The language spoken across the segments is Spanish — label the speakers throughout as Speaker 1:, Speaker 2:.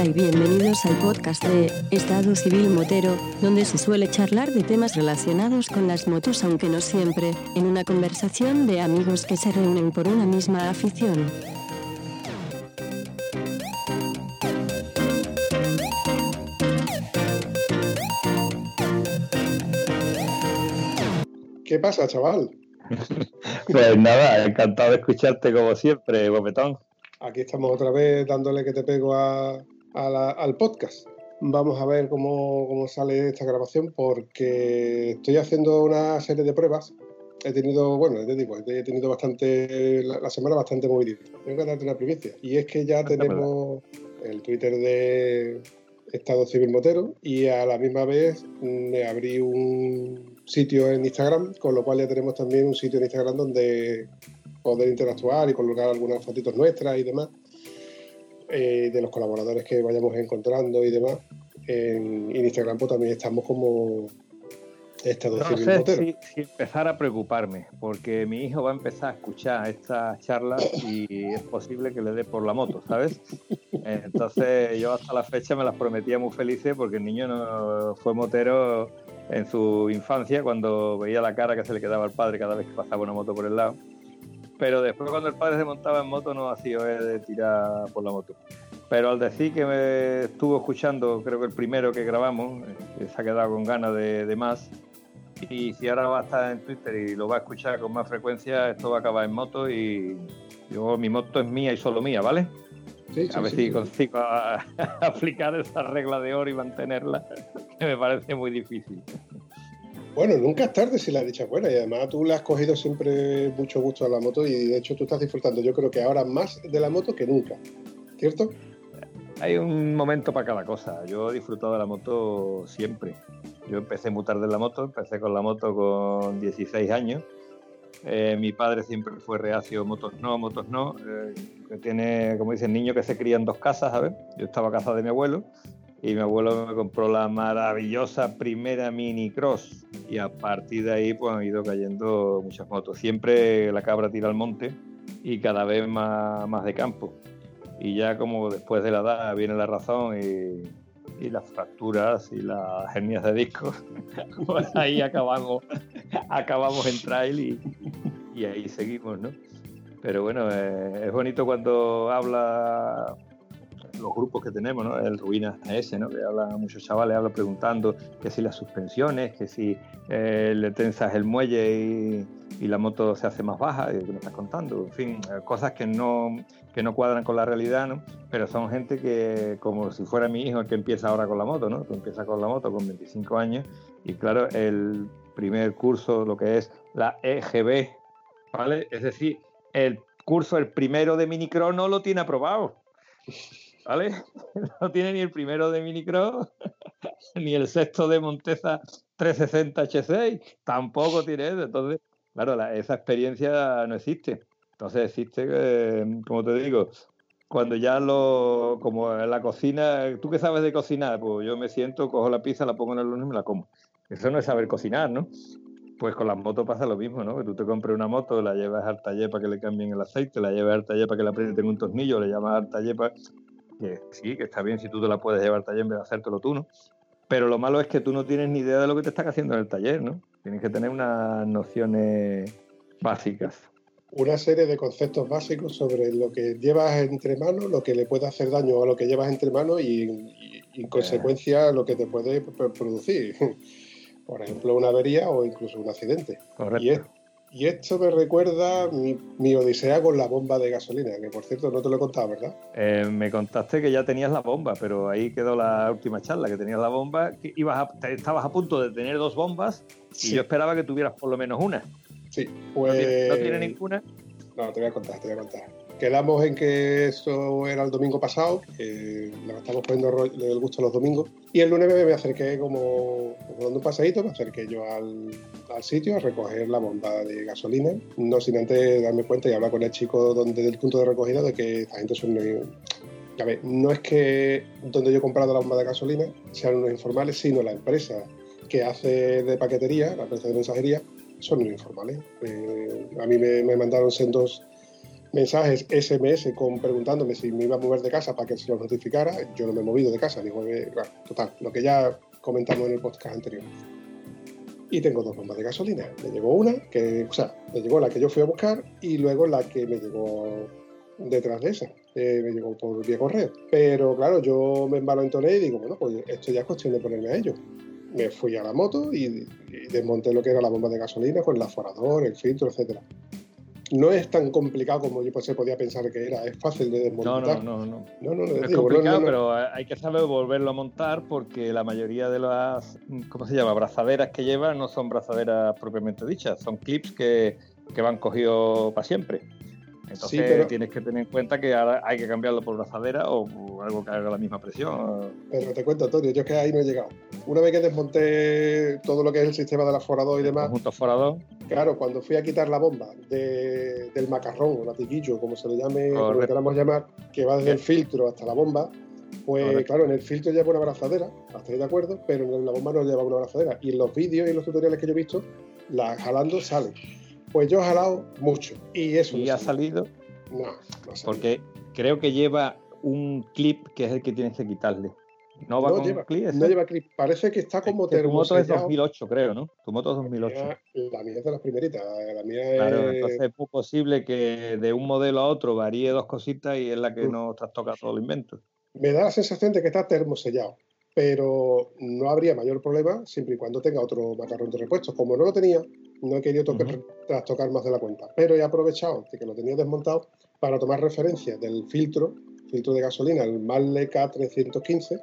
Speaker 1: Hola y bienvenidos al podcast de Estado Civil Motero, donde se suele charlar de temas relacionados con las motos, aunque no siempre, en una conversación de amigos que se reúnen por una misma afición.
Speaker 2: ¿Qué pasa, chaval?
Speaker 3: pues nada, encantado de escucharte como siempre, Bofetón.
Speaker 2: Aquí estamos otra vez dándole que te pego al podcast. Vamos a ver cómo, sale esta grabación porque estoy haciendo una serie de pruebas. He tenido, bueno, te digo, he tenido bastante, la, semana bastante movidita. Tengo que darte una primicia. Y es que ya tenemos el Twitter de Estado Civil Motero y a la misma vez me abrí un sitio en Instagram, con lo cual ya tenemos también un sitio en Instagram donde poder interactuar y colocar algunas fotitos nuestras y demás, eh, de los colaboradores que vayamos encontrando y demás. En, Instagram pues, también estamos como
Speaker 3: Estado no sé si, si, empezar a preocuparme, porque mi hijo va a empezar a escuchar estas charlas y es posible que le dé por la moto, ¿sabes? Entonces yo hasta la fecha me las prometía muy felices porque el niño no fue motero en su infancia cuando veía la cara que se le quedaba al padre cada vez que pasaba una moto por el lado. Pero después cuando el padre se montaba en moto no hacía de tirar por la moto. Pero al decir que me estuvo escuchando, creo que el primero que grabamos, eh, se ha quedado con ganas de, más. Y si ahora va a estar en Twitter y lo va a escuchar con más frecuencia, esto va a acabar en moto y yo, mi moto es mía y solo mía, ¿vale? a ver si consigo aplicar esa regla de oro y mantenerla, que me parece muy difícil.
Speaker 2: Bueno, nunca es tarde si la dicha es buena y además tú le has cogido siempre mucho gusto a la moto y de hecho tú estás disfrutando yo creo que ahora más de la moto que nunca, ¿cierto?
Speaker 3: Hay un momento para cada cosa. Yo he disfrutado de la moto siempre. Yo empecé muy tarde en la moto, empecé con la moto con 16 años eh, mi padre siempre fue reacio, motos no, motos no. Eh, que tiene, como dicen, niño que se cría en dos casas, ¿sabes? Yo estaba casa de mi abuelo y mi abuelo me compró la maravillosa primera Mini Cross y a partir de ahí pues han ido cayendo muchas motos. Siempre la cabra tira al monte y cada vez más, más de campo. Y ya como después de la edad viene la razón y y las fracturas y las hernias de disco. pues ahí acabamos, acabamos en trail y, ahí seguimos, ¿no? Pero bueno, eh, es bonito cuando habla los grupos que tenemos, ¿no? El Ruinas ese, ¿no? Que hablan muchos chavales, hablan preguntando que si las suspensiones, que si eh, le tensas el muelle y, y, la moto se hace más baja, que me estás contando. En fin, eh, cosas que no, que no cuadran con la realidad, ¿no? Pero son gente que, como si fuera mi hijo el que empieza ahora con la moto, ¿no? Que empieza con la moto con 25 años y claro, el primer curso, lo que es la EGB, ¿vale? Es decir, el curso, el primero de minicro no lo tiene aprobado. ¿Vale? No tiene ni el primero de minicro, ni el sexto de Monteza 360 H6, tampoco tiene. Entonces, claro, esa experiencia no existe. Entonces existe, como te digo, cuando ya lo, como en la cocina, ¿tú qué sabes de cocinar? Pues yo me siento, cojo la pizza, la pongo en el horno y me la como. Eso no es saber cocinar, ¿no? Pues con las motos pasa lo mismo, ¿no? Que tú te compres una moto, la llevas al taller para que le cambien el aceite, la llevas al taller para que la aprieten un tornillo, le llamas al taller para... Que sí, que está bien si tú te la puedes llevar al taller en vez de hacértelo tú, ¿no? Pero lo malo es que tú no tienes ni idea de lo que te están haciendo en el taller, ¿no? Tienes que tener unas nociones básicas
Speaker 2: una serie de conceptos básicos sobre lo que llevas entre manos, lo que le puede hacer daño a lo que llevas entre manos y, en consecuencia lo que te puede producir. Por ejemplo, una avería o incluso un accidente.
Speaker 3: Correcto.
Speaker 2: Y, esto me recuerda mi, odisea con la bomba de gasolina, que por cierto no te lo he contado, ¿verdad?
Speaker 3: Eh, me contaste que ya tenías la bomba, pero ahí quedó la última charla, que tenías la bomba, que ibas estabas a punto de tener dos bombas y yo esperaba que tuvieras por lo menos una.
Speaker 2: Sí, pues.
Speaker 3: ¿No tiene, ninguna?
Speaker 2: No, te voy a contar, te voy a contar. Quedamos en que eso era el domingo pasado, que le estamos poniendo el gusto los domingos. Y el lunes me acerqué como, dando un paseíto, me acerqué yo al, sitio a recoger la bomba de gasolina, no sin antes darme cuenta y hablar con el chico donde, del punto de recogida de que esta gente son ya ves, no es que donde yo he comprado la bomba de gasolina sean unos informales, sino la empresa que hace de paquetería, la empresa de mensajería, son muy informales. Eh, a mí me, mandaron sendos mensajes SMS con preguntándome si me iba a mover de casa para que se los notificara. Yo no me he movido de casa, digo, claro, total, lo que ya comentamos en el podcast anterior. Y tengo dos bombas de gasolina. Me llegó una, que, o sea, me llegó la que yo fui a buscar y luego la que me llegó detrás de esa. me llegó por vía correo. Pero claro, yo me envalentoné y digo, bueno, pues esto ya es cuestión de ponerme a ello. Me fui a la moto y, y desmonté lo que era la bomba de gasolina con el aforador, el filtro, etcétera no es tan complicado como yo se podía pensar que era, es fácil de desmontar.
Speaker 3: No, no, no. no. no, no es complicado, pero hay que saber volverlo a montar porque la mayoría de las, ¿cómo se llama?, brazaderas que lleva no son brazaderas propiamente dichas, son clips que, que van cogidos para siempre. Entonces tienes que tener en cuenta que ahora hay que cambiarlo por brazadera o algo que haga la misma presión.
Speaker 2: Pero te cuento, Antonio, yo es que ahí no he llegado. Una vez que desmonté todo lo que es el sistema del aforador y demás.
Speaker 3: Conjunto aforador.
Speaker 2: Claro, cuando fui a quitar la bomba del macarrón o latiguillo, como se le llame, como le queramos llamar, que va desde el filtro hasta la bomba, pues claro, en el filtro lleva una abrazadera, estoy de acuerdo, pero en la bomba no lleva una abrazadera. Y en los vídeos y en los tutoriales que yo he visto, la jalando sale. Pues yo he jalado mucho. Y eso.
Speaker 3: ¿Y ha salido?
Speaker 2: No, no
Speaker 3: Porque creo que lleva un clip que es el que tienes que quitarle.
Speaker 2: No va con lleva, clip. No lleva clip. Parece que está como
Speaker 3: Tu moto es 2008, creo, ¿no? Tu moto es 2008.
Speaker 2: La mía, es de las primeritas. La mía
Speaker 3: claro, entonces es muy posible que de un modelo a otro varíe dos cositas y es la que mm. no te toca todo el invento.
Speaker 2: Me da la sensación de que está termosellado pero no habría mayor problema siempre y cuando tenga otro macarrón de repuesto. Como no lo tenía, no he querido tocar, tocar más de la cuenta, pero he aprovechado de que lo tenía desmontado para tomar referencia del filtro, filtro de gasolina, el Marle K315,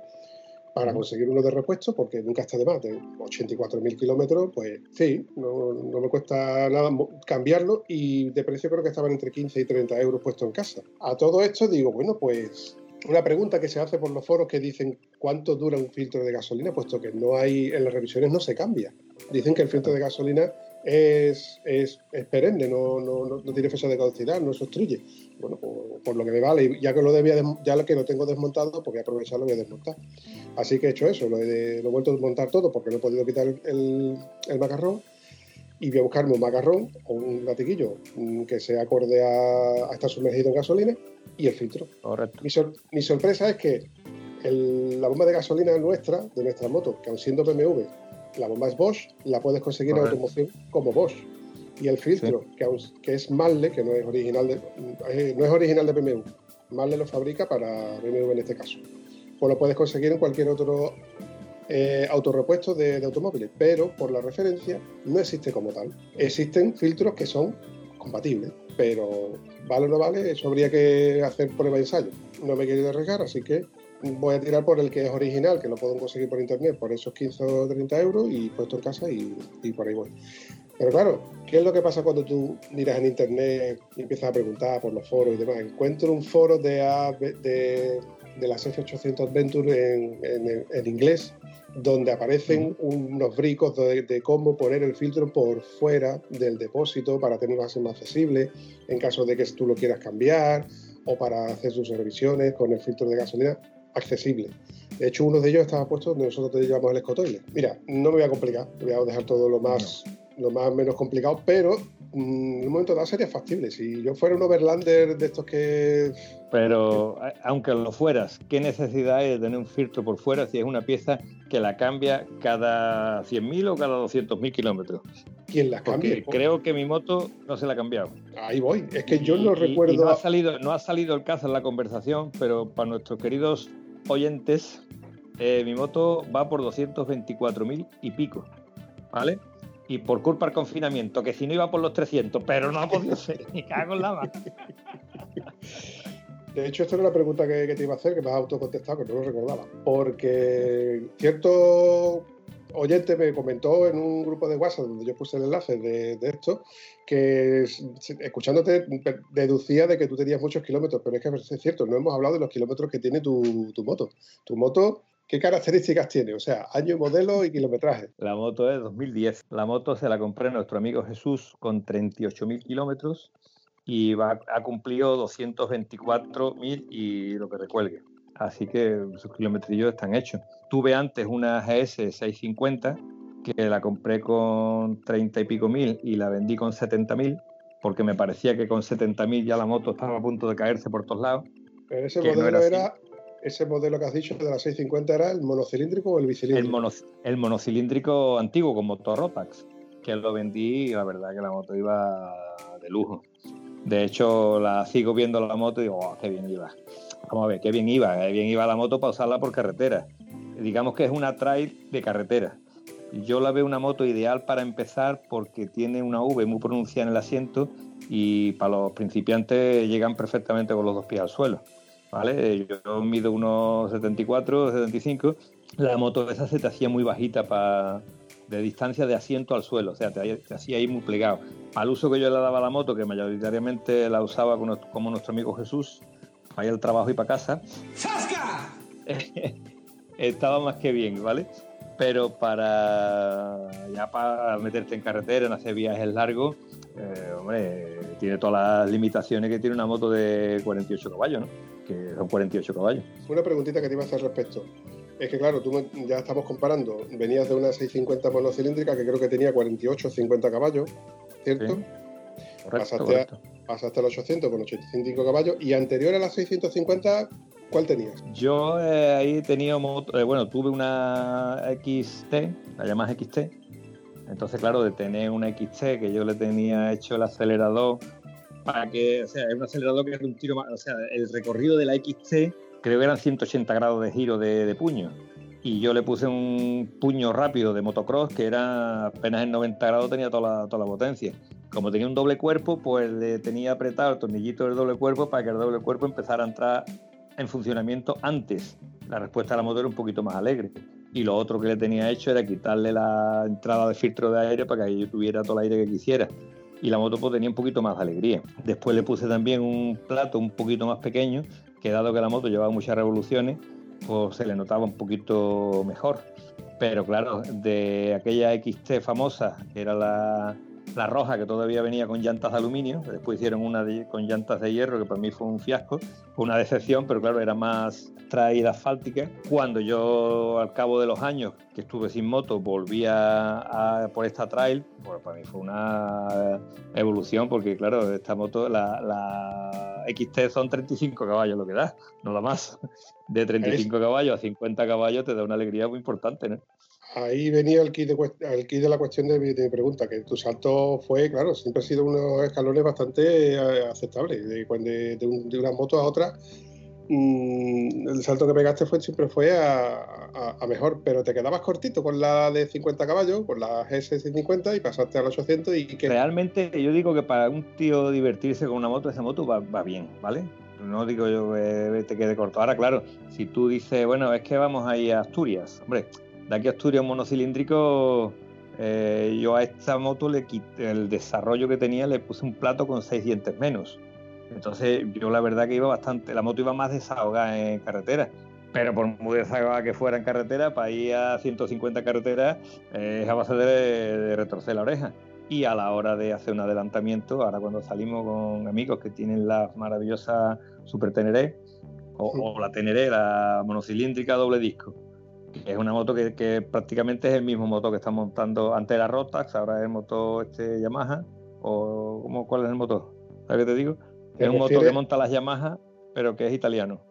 Speaker 2: para conseguir uno de repuesto, porque nunca está de más, de 84.000 kilómetros, pues sí, no, no, me cuesta nada cambiarlo y de precio creo que estaban entre 15 y 30 euros puesto en casa. A todo esto digo, bueno, pues una pregunta que se hace por los foros que dicen cuánto dura un filtro de gasolina, puesto que no hay, en las revisiones no se cambia. Dicen que el filtro de gasolina es, es, perenne, no, no, no, tiene fecha de caducidad, no se obstruye. Bueno, por, lo que me vale, ya que lo debía ya que lo tengo desmontado, pues voy a aprovecharlo y voy a desmontar. Así que he hecho eso, lo he, vuelto a desmontar todo porque no he podido quitar el, el macarrón y voy a buscarme un macarrón o un latiguillo mm, que sea acorde a, estar sumergido en gasolina y el filtro.
Speaker 3: Correcto.
Speaker 2: Mi, sorpresa es que la bomba de gasolina nuestra, de nuestra moto, que aun siendo BMW, la bomba es Bosch, la puedes conseguir en automoción como Bosch. Y el filtro, que, que, es Marle, que no es original de, eh, no es original de BMW, Marle lo fabrica para BMW en este caso. Pues lo puedes conseguir en cualquier otro eh, autorrepuestos de, automóviles, pero por la referencia no existe como tal. Existen filtros que son compatibles, pero vale o no vale, eso habría que hacer prueba de ensayo. No me he querido arriesgar, así que voy a tirar por el que es original, que lo puedo conseguir por internet por esos 15 o 30 euros y puesto en casa y, por ahí voy. Pero claro, ¿qué es lo que pasa cuando tú miras en internet y empiezas a preguntar por los foros y demás? Encuentro un foro de, de, de las F800 Adventure en, en inglés donde aparecen unos bricos de, cómo poner el filtro por fuera del depósito para tenerlo más accesible en caso de que tú lo quieras cambiar o para hacer sus revisiones con el filtro de gasolina accesible. De hecho, uno de ellos estaba puesto donde nosotros te llevamos el escotoile. Mira, no me voy a complicar, voy a dejar todo lo más, lo más menos complicado, pero en un momento dado sería factible. Si yo fuera un overlander de estos que...
Speaker 3: Pero aunque lo fueras, ¿qué necesidad hay de tener un filtro por fuera si es una pieza que la cambia cada 100.000 o cada 200.000 kilómetros?
Speaker 2: ¿Quién la cambia?
Speaker 3: creo que mi moto no se la ha cambiado.
Speaker 2: Ahí voy. Es que yo no recuerdo...
Speaker 3: no, ha salido, no ha salido el caso en la conversación, pero para nuestros queridos oyentes, eh, mi moto va por 224.000 y pico. ¿Vale? y por culpa del confinamiento, que si no iba por los 300, pero no ha podido ser, ni cago en la mano.
Speaker 2: De hecho, esta era la pregunta que, te iba a hacer, que me has autocontestado, que no lo recordaba. Porque cierto oyente me comentó en un grupo de WhatsApp donde yo puse el enlace de, esto, que escuchándote deducía de que tú tenías muchos kilómetros, pero es que es cierto, no hemos hablado de los kilómetros que tiene tu, moto. Tu moto ¿Qué características tiene? O sea, año, modelo y kilometraje.
Speaker 3: La moto es 2010. La moto se la compré a nuestro amigo Jesús con 38.000 kilómetros y va, ha cumplido 224.000 y lo que recuelgue. Así que sus kilometrillos están hechos. Tuve antes una GS 650 que la compré con 30 y pico mil y la vendí con 70.000 porque me parecía que con 70.000 ya la moto estaba a punto de caerse por todos lados.
Speaker 2: Pero ese modelo era, ese modelo que has dicho de la 650 era el monocilíndrico o el bicilíndrico?
Speaker 3: El, el monocilíndrico antiguo con motor Rotax, que lo vendí y la verdad que la moto iba de lujo. De hecho, la sigo viendo la moto y digo, oh, qué bien iba. Vamos a ver, qué bien iba. Qué bien iba la moto para usarla por carretera. Digamos que es una trail de carretera. Yo la veo una moto ideal para empezar porque tiene una V muy pronunciada en el asiento y para los principiantes llegan perfectamente con los dos pies al suelo. ¿vale? Yo mido unos 74, 75. La moto esa se te hacía muy bajita para de distancia de asiento al suelo, o sea, te, hacía ahí muy plegado. Al uso que yo le daba a la moto, que mayoritariamente la usaba como, nuestro amigo Jesús, para ir al trabajo y para casa, estaba más que bien, ¿vale? Pero para ya para meterte en carretera, en hacer viajes largos, eh, hombre, tiene todas las limitaciones que tiene una moto de 48 caballos, ¿no? Que son 48 caballos.
Speaker 2: Una preguntita que te iba a hacer respecto. Es que claro, tú ya estamos comparando. Venías de una 650 monocilíndrica que creo que tenía 48 o 50 caballos, ¿cierto? pasaste, A, 800 con 85 caballos y anterior a la 650, ¿cuál tenías?
Speaker 3: Yo eh, ahí tenía, eh, bueno, tuve una XT, la llamas XT. Entonces, claro, de tener una XT que yo le tenía hecho el acelerador para que, o sea, es un acelerador que es un tiro más, o sea, el recorrido de la XT creo que eran 180 grados de giro de, puño. Y yo le puse un puño rápido de motocross que era apenas en 90 grados, tenía toda toda la potencia. Como tenía un doble cuerpo, pues le tenía apretado el tornillito del doble cuerpo para que el doble cuerpo empezara a entrar en funcionamiento antes. La respuesta a la moto era un poquito más alegre. Y lo otro que le tenía hecho era quitarle la entrada de filtro de aire para que yo tuviera todo el aire que quisiera. Y la moto pues, tenía un poquito más de alegría. Después le puse también un plato un poquito más pequeño que dado que la moto llevaba muchas revoluciones, pues se le notaba un poquito mejor. Pero claro, de aquella XT famosa, que era la, la roja, que todavía venía con llantas de aluminio, después hicieron una con llantas de hierro, que para mí fue un fiasco, fue una decepción, pero claro, era más traída asfáltica. Cuando yo, al cabo de los años que estuve sin moto, volví a, por esta trail, pues para mí fue una evolución, porque claro, esta moto, la, la XT son 35 caballos lo que da, no da más. De 35 caballos a 50 caballos te da una alegría muy importante, ¿no?
Speaker 2: Ahí venía el kit, de, de la cuestión de mi, pregunta, que tu salto fue, claro, siempre ha sido unos escalones bastante eh, aceptables. De, de, una moto a otra, mm, el salto que pegaste fue, siempre fue a, mejor, pero te quedabas cortito con la de 50 caballos, con la GS50 y pasaste al 800 y que...
Speaker 3: Realmente yo digo que para un tío divertirse con una moto, esa moto va, va bien, ¿vale? No digo yo que te quede corto. Ahora, claro, si tú dices, bueno, es que vamos a ir a Asturias, hombre, de aquí a Asturias monocilíndrico, eh, yo a esta moto le quité el desarrollo que tenía, le puse un plato con seis dientes menos. Entonces yo la verdad que iba bastante, la moto iba más desahogada en carretera. Pero por muy desahogada que fuera en carretera, para ir a 150 carreteras eh, es a base de, retorcer la oreja. Y a la hora de hacer un adelantamiento, ahora cuando salimos con amigos que tienen la maravillosa Super Teneré, o, o la Teneré, la monocilíndrica doble disco, es una moto que, prácticamente es el mismo moto que está montando antes la Rotax, ahora es el moto este Yamaha, o ¿cómo, ¿cuál es el motor? ¿Sabes qué te digo? Es un motor que monta las Yamaha, pero que es italiano.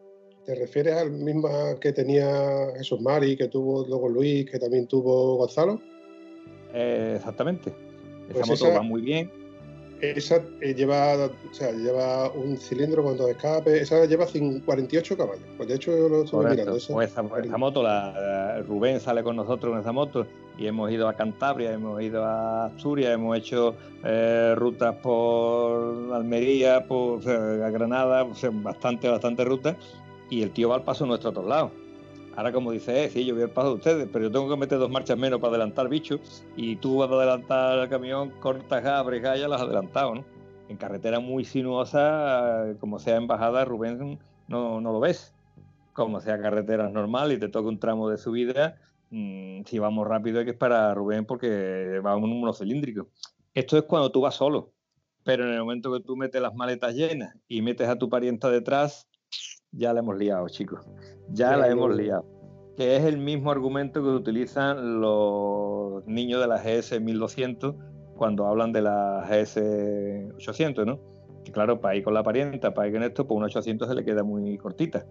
Speaker 2: ¿Te refieres al mismo que tenía Jesús Mari, que tuvo luego Luis, que también tuvo Gonzalo?
Speaker 3: Eh, exactamente. Esa pues moto va muy bien
Speaker 2: esa eh, lleva, o sea, lleva un cilindro con dos escapes, esa lleva 48 caballos. Pues de hecho yo lo estuve mirando.
Speaker 3: Pues esa, moto, la, Rubén sale con nosotros en esa moto y hemos ido a Cantabria, hemos ido a Asturias, hemos hecho eh, rutas por Almería, por Granada, bastante, bastante rutas y el tío va al paso nuestro a otro lado Ahora, como dice, eh, sí, yo voy al paso de ustedes, pero yo tengo que meter dos marchas menos para adelantar bichos y tú vas a adelantar el camión, cortas abres, ya las has adelantado, ¿no? En carretera muy sinuosa, como sea en bajada, Rubén, no, no lo ves. Como sea carretera normal y te toca un tramo de subida, mm, si vamos rápido hay que esperar a Rubén porque va un monocilíndrico. Esto es cuando tú vas solo, pero en el momento que tú metes las maletas llenas y metes a tu parienta detrás, ya la hemos liado, chicos. Ya, la hemos liado. Que es el mismo argumento que utilizan los niños de la GS 1200 cuando hablan de la GS 800, ¿no? Que claro, para ir con la parienta, para ir con esto, pues un 800 se le queda muy cortita.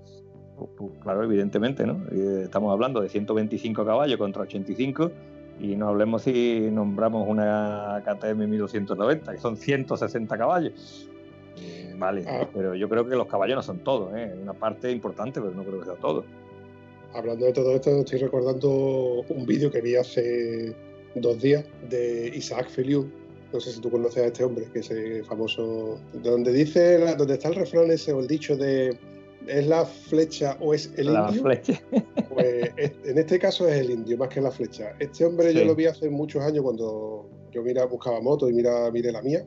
Speaker 3: Pues, pues, claro, evidentemente, ¿no? Eh, estamos hablando de 125 caballos contra 85 y no hablemos si nombramos una KTM 1290, que son 160 caballos. Vale, ah. pero yo creo que los caballos no son todos, ¿eh? una parte importante, pero no creo que sea todo.
Speaker 2: Hablando de todo esto, estoy recordando un vídeo que vi hace dos días de Isaac Feliu. No sé si tú conoces a este hombre, que es el famoso. Donde dice, donde está el refrán ese o el dicho de ¿es la flecha o es el la Flecha. Pues en este caso es el indio, más que la flecha. Este hombre yo lo vi hace muchos años cuando yo mira, buscaba moto y mira, mire la mía,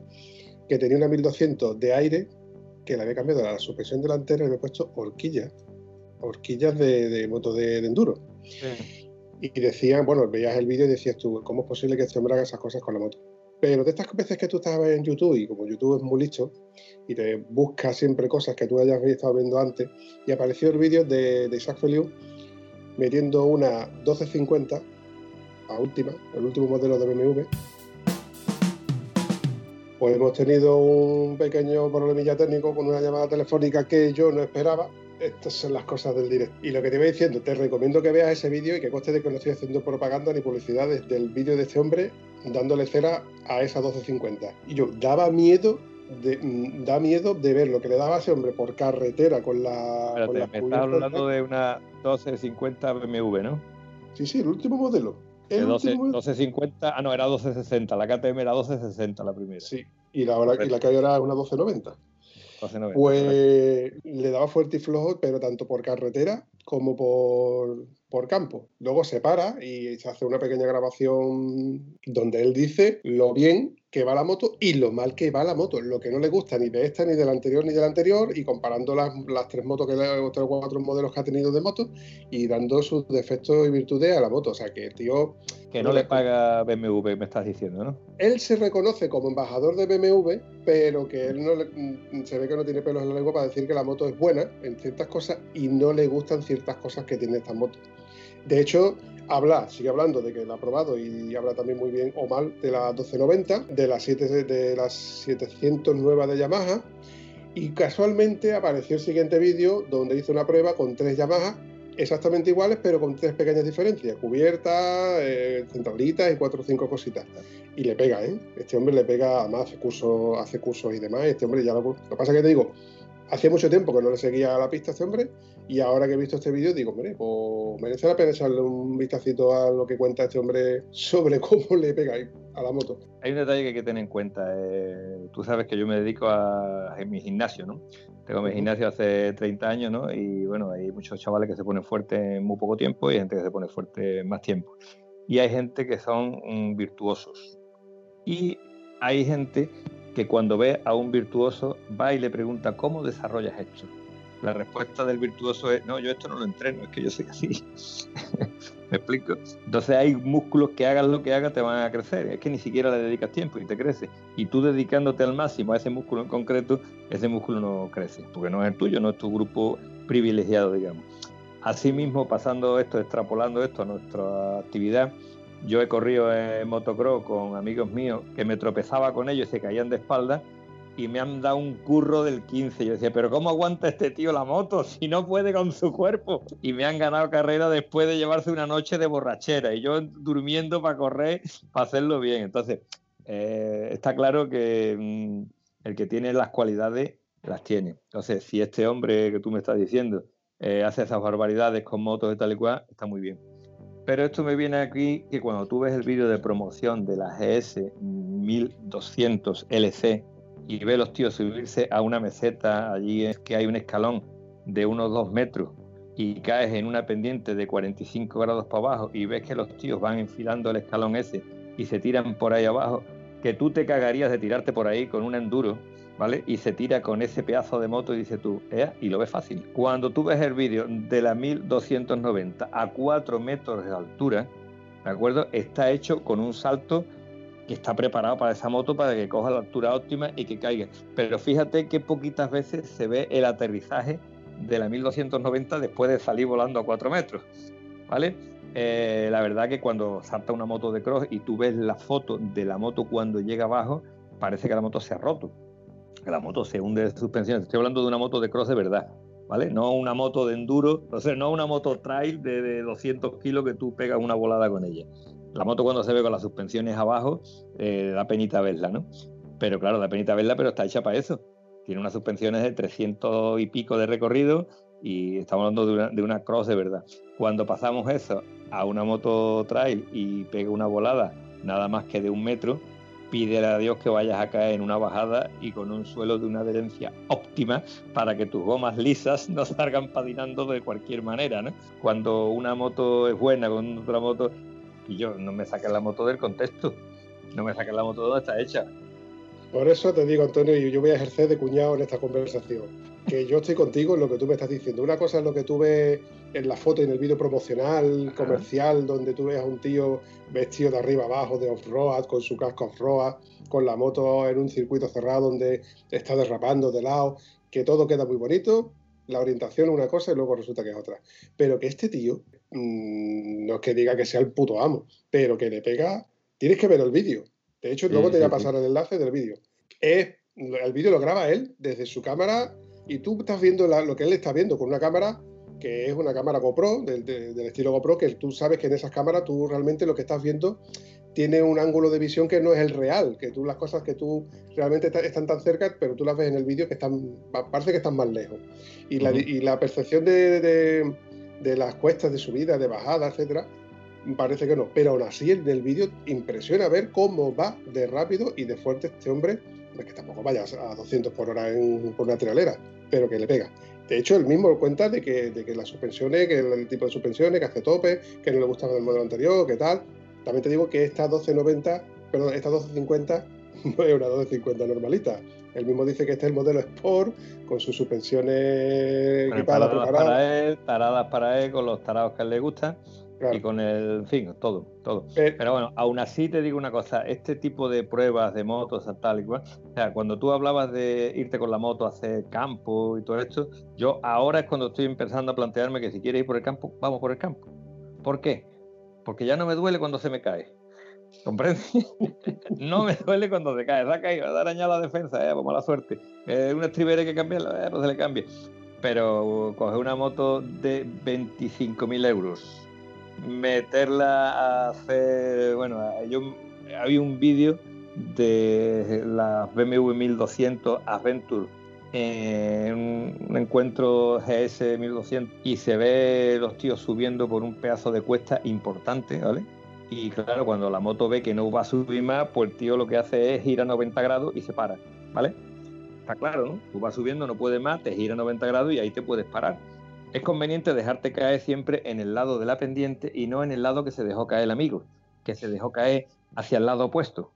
Speaker 2: que tenía una 1200 de aire que le había cambiado la suspensión delantera y le había puesto horquillas, horquillas de, moto de, enduro. Y decían, bueno, veías el vídeo y decías tú, ¿cómo es posible que este hombre haga esas cosas con la moto? Pero de estas veces que tú estás en YouTube, y como YouTube es muy listo, y te busca siempre cosas que tú hayas estado viendo antes, y apareció el vídeo de, de Isaac Feliu metiendo una 1250, la última, el último modelo de BMW, pues hemos tenido un pequeño problemilla técnico con una llamada telefónica que yo no esperaba. Estas son las cosas del directo. Y lo que te iba diciendo, te recomiendo que veas ese vídeo y que conste de que no estoy haciendo propaganda ni publicidad del vídeo de este hombre dándole cera a esa 1250. Y yo daba miedo de, mm, da miedo de ver lo que le daba a ese hombre por carretera con la.
Speaker 3: Espérate, me estás hablando de una 1250 BMW, ¿no?
Speaker 2: Sí, sí, el último modelo.
Speaker 3: 1250, ah, no, era 1260, la KTM era 1260 la primera.
Speaker 2: Sí, y la, y la que hay ahora es una 1290. 1290 pues le daba fuerte y flojo, pero tanto por carretera como por, por campo. Luego se para y se hace una pequeña grabación donde él dice lo bien que va la moto y lo mal que va la moto, lo que no le gusta ni de esta, ni del anterior, ni del anterior, y comparando las, las tres motos que le, los tres o cuatro modelos que ha tenido de moto y dando sus defectos y virtudes a la moto. O sea que el tío.
Speaker 3: Que no le paga BMW, me estás diciendo, ¿no?
Speaker 2: Él se reconoce como embajador de BMW, pero que él no se ve que no tiene pelos en la lengua para decir que la moto es buena en ciertas cosas y no le gustan ciertas cosas que tiene esta moto. De hecho, habla, sigue hablando de que la ha probado y habla también muy bien o mal de la 1290, de las, 7, de las 700 nuevas de Yamaha. Y casualmente apareció el siguiente vídeo donde hizo una prueba con tres Yamaha exactamente iguales, pero con tres pequeñas diferencias: cubierta, eh, y cuatro o cinco cositas. Y le pega, ¿eh? Este hombre le pega, además hace cursos, hace cursos y demás. Este hombre ya lo. Lo que pasa es que te digo, hacía mucho tiempo que no le seguía a la pista a este hombre y ahora que he visto este vídeo digo, hombre, pues merece la pena echarle un vistacito a lo que cuenta este hombre sobre cómo le pega a la moto.
Speaker 3: Hay un detalle que hay que tener en cuenta. Eh, tú sabes que yo me dedico a, mi gimnasio, ¿no? Tengo mi gimnasio hace 30 años, ¿no? Y bueno, hay muchos chavales que se ponen fuertes en muy poco tiempo y gente que se pone fuerte más tiempo. Y hay gente que son mm, virtuosos. Y hay gente que cuando ve a un virtuoso va y le pregunta cómo desarrollas esto. La respuesta del virtuoso es, no, yo esto no lo entreno, es que yo soy así. ¿Me explico? Entonces hay músculos que hagas lo que hagas te van a crecer. Es que ni siquiera le dedicas tiempo y te crece. Y tú dedicándote al máximo a ese músculo en concreto, ese músculo no crece, porque no es el tuyo, no es tu grupo privilegiado, digamos. Asimismo, pasando esto, extrapolando esto a nuestra actividad, yo he corrido en motocross con amigos míos que me tropezaba con ellos y se caían de espalda y me han dado un curro del 15. Yo decía, pero ¿cómo aguanta este tío la moto si no puede con su cuerpo? Y me han ganado carrera después de llevarse una noche de borrachera y yo durmiendo para correr, para hacerlo bien. Entonces, eh, está claro que mm, el que tiene las cualidades las tiene. Entonces, si este hombre que tú me estás diciendo eh, hace esas barbaridades con motos y tal y cual, está muy bien. Pero esto me viene aquí que cuando tú ves el vídeo de promoción de la GS 1200 LC y ves los tíos subirse a una meseta, allí que hay un escalón de unos dos metros y caes en una pendiente de 45 grados para abajo y ves que los tíos van enfilando el escalón ese y se tiran por ahí abajo, que tú te cagarías de tirarte por ahí con un enduro ¿vale? Y se tira con ese pedazo de moto y dice tú, ¿eh? Y lo ves fácil. Cuando tú ves el vídeo de la 1290 a 4 metros de altura, ¿de acuerdo? Está hecho con un salto que está preparado para esa moto para que coja la altura óptima y que caiga. Pero fíjate que poquitas veces se ve el aterrizaje de la 1290 después de salir volando a 4 metros, ¿vale? eh, la verdad que cuando salta una moto de cross y tú ves la foto de la moto cuando llega abajo, parece que la moto se ha roto, que la moto se hunde de suspensiones. Estoy hablando de una moto de cross de verdad, ¿vale? No una moto de enduro, o no una moto trail de, 200 kilos que tú pegas una volada con ella. La moto cuando se ve con las suspensiones abajo, eh, da penita verla, ¿no? Pero claro, da penita verla, pero está hecha para eso. Tiene unas suspensiones de 300 y pico de recorrido y estamos hablando de una, de una cross de verdad. Cuando pasamos eso a una moto trail y pega una volada nada más que de un metro, pídele a Dios que vayas a caer en una bajada y con un suelo de una adherencia óptima para que tus gomas lisas no salgan patinando de cualquier manera, ¿no? Cuando una moto es buena con otra moto, y yo no me saques la moto del contexto, no me saques la moto de donde está hecha.
Speaker 2: Por eso te digo, Antonio, y yo voy a ejercer de cuñado en esta conversación, que yo estoy contigo en lo que tú me estás diciendo. Una cosa es lo que tú ves en la foto y en el vídeo promocional, comercial, donde tú ves a un tío vestido de arriba abajo, de off-road, con su casco off-road, con la moto en un circuito cerrado donde está derrapando de lado, que todo queda muy bonito, la orientación es una cosa y luego resulta que es otra. Pero que este tío, mmm, no es que diga que sea el puto amo, pero que le pega, tienes que ver el vídeo. De hecho, luego te voy a pasar el enlace del vídeo. Es, el vídeo lo graba él desde su cámara y tú estás viendo lo que él está viendo con una cámara que es una cámara GoPro, del, estilo GoPro, que tú sabes que en esas cámaras tú realmente lo que estás viendo tiene un ángulo de visión que no es el real, que tú las cosas que tú realmente están tan cerca, pero tú las ves en el vídeo que están, parece que están más lejos. Y, la, percepción de, de, las cuestas de subida, de bajada, etcétera, parece que no. Pero aún así, en el vídeo impresiona ver cómo va de rápido y de fuerte este hombre, que tampoco vaya a 200 por hora en, por una trialera, pero que le pega. De hecho, él mismo cuenta de que, de que las suspensiones, que el tipo de suspensiones, que hace tope, que no le gustaba del modelo anterior, que tal. También te digo que esta 1290, perdón, esta 1250 no es una 1250 normalita. Él mismo dice que este es el modelo Sport, con sus suspensiones
Speaker 3: equipadas, preparadas. Para él, taradas para él, con los tarados que a él le gustan. Y con el, en fin, todo, todo. Eh, Pero bueno, aún así te digo una cosa, este tipo de pruebas de motos, tal y cual, o sea, cuando tú hablabas de irte con la moto a hacer campo y todo esto, yo ahora es cuando estoy empezando a plantearme que si quieres ir por el campo, vamos por el campo. ¿Por qué? Porque ya no me duele cuando se me cae. ¿Comprendes? no me duele cuando se cae. Se ha caído, ha dañado la defensa, eh, pues mala suerte. Eh, un estribero hay que cambiarla, eh, se le cambie. Pero coge una moto de 25.000 euros meterla a hacer. Bueno, yo había un vídeo de la BMW 1200 Adventure en un encuentro GS 1200 y se ve los tíos subiendo por un pedazo de cuesta importante, ¿vale? Y claro, cuando la moto ve que no va a subir más, pues el tío lo que hace es gira a 90 grados y se para, ¿vale? Está claro, ¿no? Tú vas subiendo, no puedes más, te gira a 90 grados y ahí te puedes parar es conveniente dejarte caer siempre en el lado de la pendiente y no en el lado que se dejó caer el amigo, que se dejó caer hacia el lado opuesto.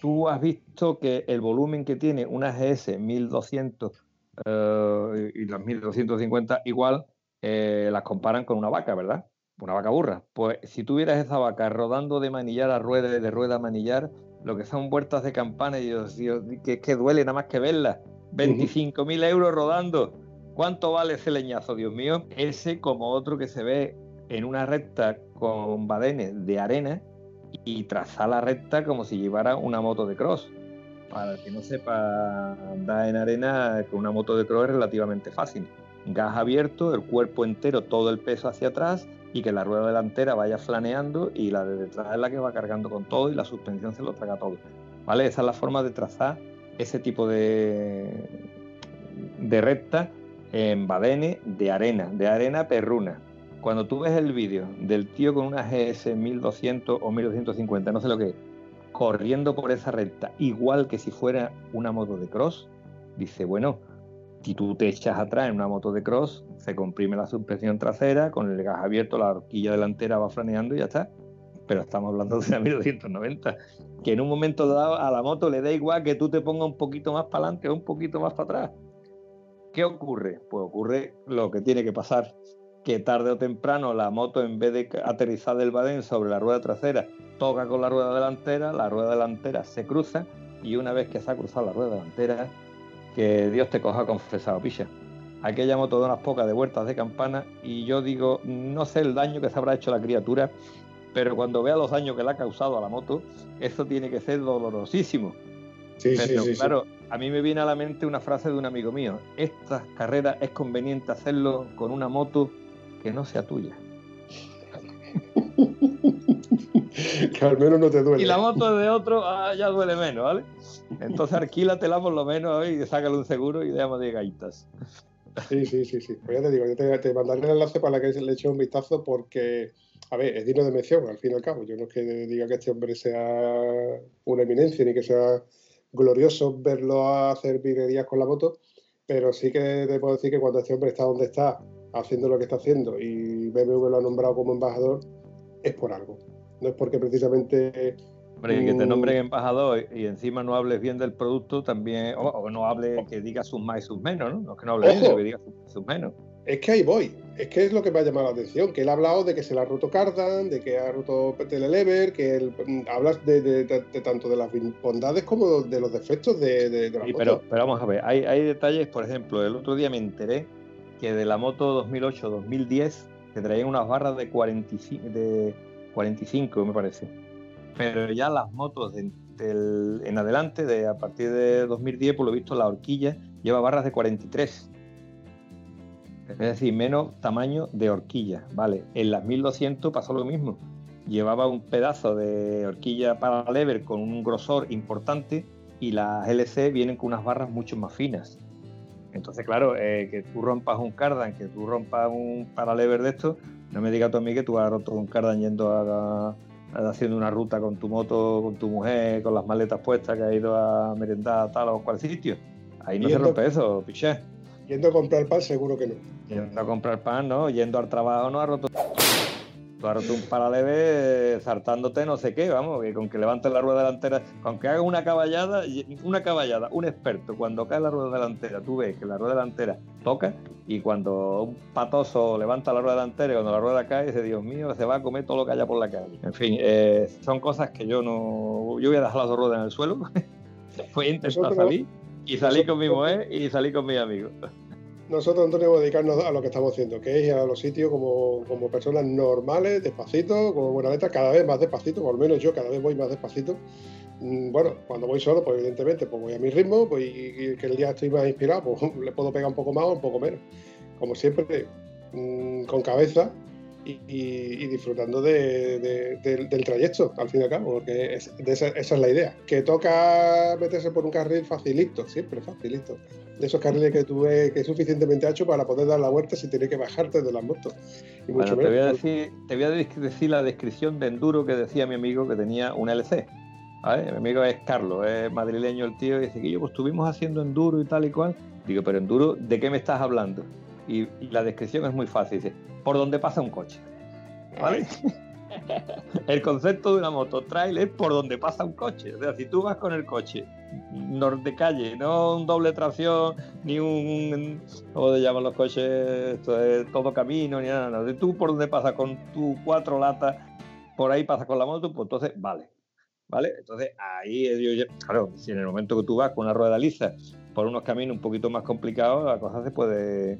Speaker 3: Tú has visto que el volumen que tiene una GS 1200 eh, y las 1250 igual eh, las comparan con una vaca, ¿verdad? Una vaca burra. Pues si tuvieras esa vaca rodando de manillar a rueda, de rueda a manillar, lo que son vueltas de campana, y Dios, que, que duele nada más que verlas. 25.000 euros rodando ¿Cuánto vale ese leñazo, Dios mío? Ese como otro que se ve en una recta con badenes de arena y traza la recta como si llevara una moto de cross. Para el que no sepa andar en arena con una moto de cross es relativamente fácil. Gas abierto, el cuerpo entero, todo el peso hacia atrás y que la rueda delantera vaya flaneando y la de detrás es la que va cargando con todo y la suspensión se lo traga todo. ¿Vale? Esa es la forma de trazar ese tipo de, de recta en Badene de arena, de arena perruna. Cuando tú ves el vídeo del tío con una GS 1200 o 1250, no sé lo que es, corriendo por esa recta, igual que si fuera una moto de cross, dice, bueno, si tú te echas atrás en una moto de cross, se comprime la suspensión trasera, con el gas abierto la horquilla delantera va franeando y ya está. Pero estamos hablando de una 1290, que en un momento dado a la moto le da igual que tú te pongas un poquito más para adelante o un poquito más para atrás. ¿Qué ocurre? Pues ocurre lo que tiene que pasar, que tarde o temprano la moto en vez de aterrizar del badén sobre la rueda trasera, toca con la rueda delantera, la rueda delantera se cruza y una vez que se ha cruzado la rueda delantera, que Dios te coja confesado, picha. aquella moto da unas pocas de vueltas de campana y yo digo, no sé el daño que se habrá hecho la criatura, pero cuando vea los daños que le ha causado a la moto, eso tiene que ser dolorosísimo.
Speaker 2: Sí, sí, sí,
Speaker 3: claro, a mí me viene a la mente una frase de un amigo mío, estas carreras es conveniente hacerlo con una moto que no sea tuya.
Speaker 2: que al menos no te duele.
Speaker 3: Y la moto de otro ah, ya duele menos, ¿vale? Entonces alquílatela por lo menos y sácale un seguro y déjame de gaitas.
Speaker 2: Sí, sí, sí, sí. Pues ya te digo, yo te, mandaré el enlace para que le eche un vistazo porque, a ver, es digno de mención al fin y al cabo. Yo no es que diga que este hombre sea una eminencia ni que sea glorioso verlo hacer virguerías con la moto, pero sí que te puedo decir que cuando este hombre está donde está, haciendo lo que está haciendo y BMW lo ha nombrado como embajador, es por algo. No es porque precisamente
Speaker 3: Hombre, que te nombren embajador y encima no hables bien del producto, también, o, no hable que diga sus más y sus menos, ¿no? No es que no hable bien, sino que diga sus, menos.
Speaker 2: Es que ahí voy, es que es lo que me ha llamado la atención, que él ha hablado de que se le ha roto Cardan, de que ha roto Telelever, que él mm, hablas de, tanto de las bondades como de los defectos de, la
Speaker 3: moto. Pero, pero vamos a ver, hay, hay detalles, por ejemplo, el otro día me enteré que de la moto 2008-2010 que traían unas barras de 45, de 45 me parece pero ya las motos en adelante, de a partir de 2010, por lo visto, la horquilla lleva barras de 43. Es decir, menos tamaño de horquilla, ¿vale? En las 1200 pasó lo mismo. Llevaba un pedazo de horquilla para lever con un grosor importante y las LC vienen con unas barras mucho más finas. Entonces, claro, eh, que tú rompas un cardan, que tú rompas un paralever de esto, no me digas tú a mí que tú has roto un cardan yendo a, haciendo una ruta con tu moto, con tu mujer, con las maletas puestas, que ha ido a merendar a tal o cual sitio. Ahí no se rompe eso, piché.
Speaker 2: Yendo a comprar pan, seguro que no.
Speaker 3: Yendo a comprar pan, no. Yendo al trabajo, no ha roto. Tú un paraleve saltándote no sé qué, vamos, que con que levantes la rueda delantera, con que hagas una caballada, una caballada, un experto, cuando cae la rueda delantera, tú ves que la rueda delantera toca y cuando un patoso levanta la rueda delantera y cuando la rueda cae, dice, Dios mío, se va a comer todo lo que haya por la calle. En fin, eh, son cosas que yo no... Yo voy a dejar las dos ruedas en el suelo, fue intentar salir y salí con mi mujer y salí con mis amigos
Speaker 2: nosotros no tenemos que dedicarnos a lo que estamos haciendo, que es ir a los sitios como, personas normales, despacito, como buena letra, cada vez más despacito, por lo menos yo cada vez voy más despacito. Mm, bueno, cuando voy solo, pues evidentemente pues voy a mi ritmo, pues y, que el día estoy más inspirado, pues le puedo pegar un poco más o un poco menos. Como siempre, mm, con cabeza y, disfrutando del trayecto, al fin y al cabo, porque esa, es la idea. Que toca meterse por un carril facilito, siempre facilito. De esos carriles que tú ves que es suficientemente ancho para poder dar la vuelta sin tener que bajarte de las motos.
Speaker 3: te, voy a decir, te voy a decir la descripción de enduro que decía mi amigo que tenía un LC. Mi amigo es Carlos, es madrileño el tío, y dice que yo pues estuvimos haciendo enduro y tal y cual. Digo, pero enduro, ¿de qué me estás hablando? Y, la descripción es muy fácil. Dice, por donde pasa un coche. ¿Vale? el concepto de una moto trail es por donde pasa un coche. O sea, si tú vas con el coche de calle, no un doble tracción, ni un. ¿Cómo se llaman los coches? Esto es todo camino, ni nada. nada. Tú por donde pasa con tu cuatro latas, por ahí pasas con la moto, pues entonces vale. ¿Vale? Entonces ahí, claro, si en el momento que tú vas con una rueda lisa por unos caminos un poquito más complicados, la cosa se puede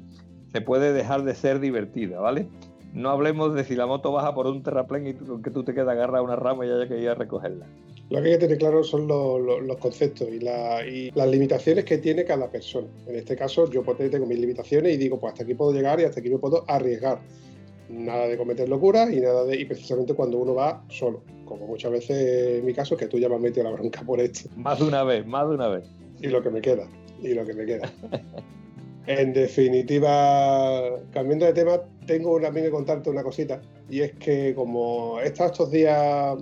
Speaker 3: se puede dejar de ser divertida, ¿vale? No hablemos de si la moto baja por un terraplén y que tú te quedas agarrado a una rama y haya que ir a recogerla.
Speaker 2: Lo que hay que tener claro son los, conceptos y, las limitaciones que tiene cada persona. En este caso, yo pues, tengo mis limitaciones y digo, pues hasta aquí puedo llegar y hasta aquí me puedo arriesgar. Nada de cometer locuras y nada de. Y precisamente cuando uno va solo. Como muchas veces en mi caso, que tú ya me has metido la bronca por esto.
Speaker 3: Más de una vez, más de una vez.
Speaker 2: Y lo que me queda. Y lo que me queda. En definitiva, cambiando de tema, tengo también que contarte una cosita. Y es que como he estado estos días,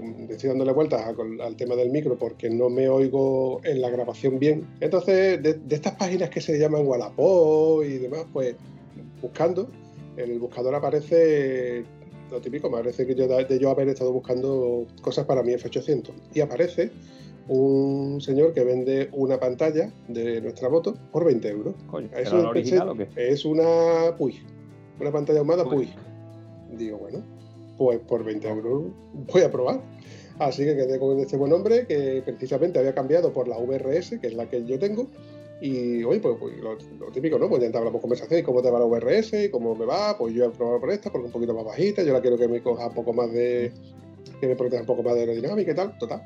Speaker 2: mm, estoy dándole vueltas al, tema del micro porque no me oigo en la grabación bien. Entonces, de, estas páginas que se llaman Wallapop y demás, pues buscando, en el buscador aparece lo típico, me parece que yo de yo haber estado buscando cosas para mi F800. Y aparece un señor que vende una pantalla de nuestra moto por 20 euros.
Speaker 3: ¿Es, original o qué?
Speaker 2: es una Puig, una pantalla ahumada Puig. Digo, bueno, pues por 20 euros voy a probar. Así que quedé con este buen hombre que precisamente había cambiado por la VRS, que es la que yo tengo, Y oye, pues, pues lo, típico, ¿no? Pues ya hablamos conversación y cómo te va la VRS, y cómo me va, pues yo he probado por esta, porque un poquito más bajita, yo la quiero que me coja un poco más de. que me proteja un poco más de aerodinámica y tal, total.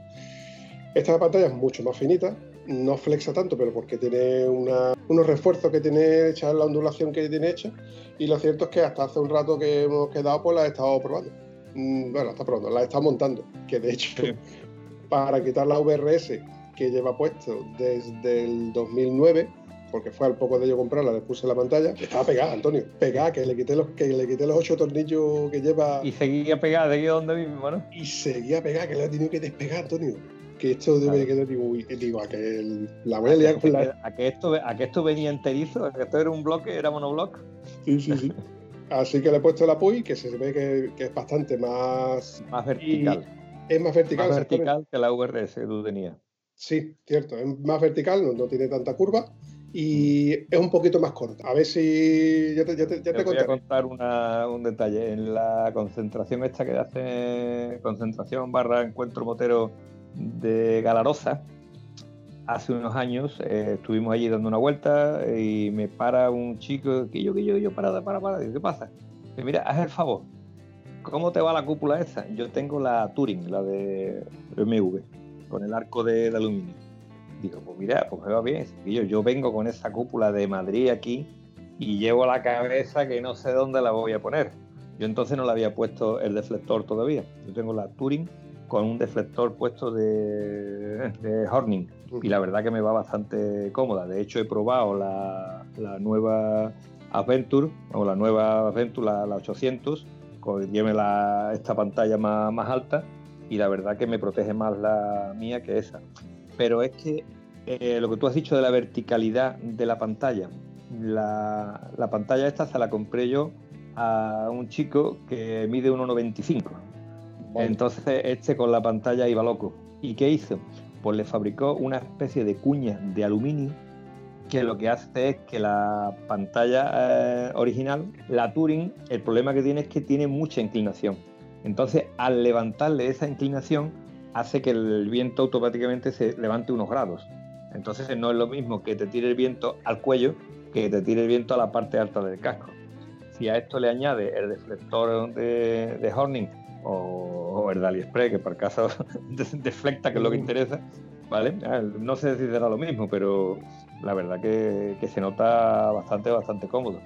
Speaker 2: Esta pantalla es mucho más finita, no flexa tanto, pero porque tiene unos refuerzos que tiene hecha la ondulación que tiene hecha. Y lo cierto es que hasta hace un rato que hemos quedado, pues la he estado probando. Mm, bueno, está probando, la he estado montando. Que de hecho, para quitar la VRS que lleva puesto desde el 2009, porque fue al poco de yo comprarla, le puse la pantalla, estaba pegada, Antonio, pegada, que le quité los, que le quité los ocho tornillos que lleva.
Speaker 3: Y seguía pegada, seguía donde mismo, ¿no?
Speaker 2: Y seguía pegada, que le ha tenido que despegar, Antonio. Que esto debe quedar, digo, digo, a que la voy a liar con la.
Speaker 3: A que, esto, a que esto venía enterizo, a que esto era un bloque, era monoblock.
Speaker 2: Sí, sí, sí. Así que le he puesto la PUI, que se ve que, que es bastante más.
Speaker 3: Más vertical.
Speaker 2: es más vertical.
Speaker 3: Más vertical que la VRS que tú tenías.
Speaker 2: Sí, cierto, es más vertical, no, tiene tanta curva y es un poquito más corta. A ver si ya te, ya te,
Speaker 3: te, voy a contar un detalle. En la concentración esta que hace concentración barra encuentro motero de Galaroza, hace unos años eh, estuvimos allí dando una vuelta y me para un chico que yo, que yo, yo, para, para, para. Digo, ¿qué pasa? Dice, mira, haz el favor. ¿Cómo te va la cúpula esa? Yo tengo la Turing, la de BMW con el arco de, aluminio. Digo, pues mira, pues me va bien. Yo, yo vengo con esa cúpula de Madrid aquí y llevo la cabeza que no sé dónde la voy a poner. Yo entonces no le había puesto el deflector todavía. Yo tengo la Touring con un deflector puesto de, de Horning y la verdad que me va bastante cómoda. De hecho, he probado la, nueva Adventure o la nueva Adventure, la, 800, con lleve la, esta pantalla más, más alta y la verdad que me protege más la mía que esa. Pero es que eh, lo que tú has dicho de la verticalidad de la pantalla, la, pantalla esta se la compré yo a un chico que mide 1,95. Entonces este con la pantalla iba loco. ¿Y qué hizo? Pues le fabricó una especie de cuña de aluminio que lo que hace es que la pantalla eh, original, la Turing, el problema que tiene es que tiene mucha inclinación. Entonces, al levantarle esa inclinación, hace que el viento automáticamente se levante unos grados. Entonces, no es lo mismo que te tire el viento al cuello que te tire el viento a la parte alta del casco. Si a esto le añade el deflector de, Horning o, el de AliExpress, que por caso deflecta, que es lo que interesa, ¿vale? Ah, no sé si será lo mismo, pero la verdad que, que se nota bastante, bastante cómodo.